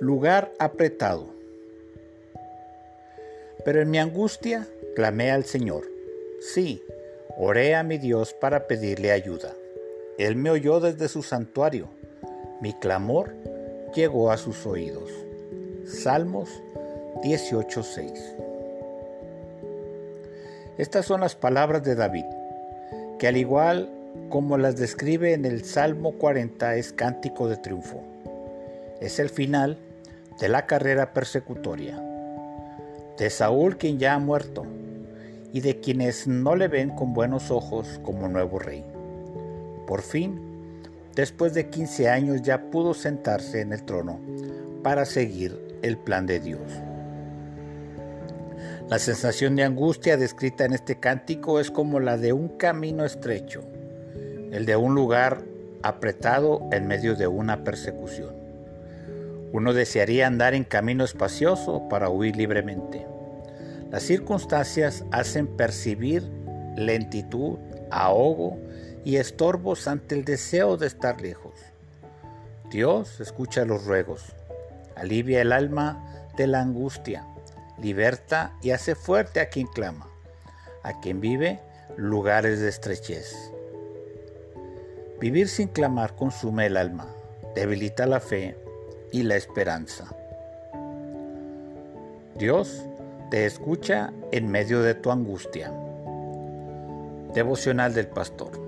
Lugar apretado. Pero en mi angustia clamé al Señor. Sí, oré a mi Dios para pedirle ayuda. Él me oyó desde su santuario. Mi clamor llegó a sus oídos. Salmos 18:6. Estas son las palabras de David, que al igual como las describe en el Salmo 40 es cántico de triunfo. Es el final de la carrera persecutoria de Saúl quien ya ha muerto y de quienes no le ven con buenos ojos como nuevo rey. Por fin, después de 15 años ya pudo sentarse en el trono para seguir el plan de Dios. La sensación de angustia descrita en este cántico es como la de un camino estrecho, el de un lugar apretado en medio de una persecución. Uno desearía andar en camino espacioso para huir libremente. Las circunstancias hacen percibir lentitud, ahogo y estorbos ante el deseo de estar lejos. Dios escucha los ruegos, alivia el alma de la angustia, liberta y hace fuerte a quien clama, a quien vive lugares de estrechez. Vivir sin clamar consume el alma, debilita la fe y la esperanza. Dios te escucha en medio de tu angustia. Devocional del Pastor.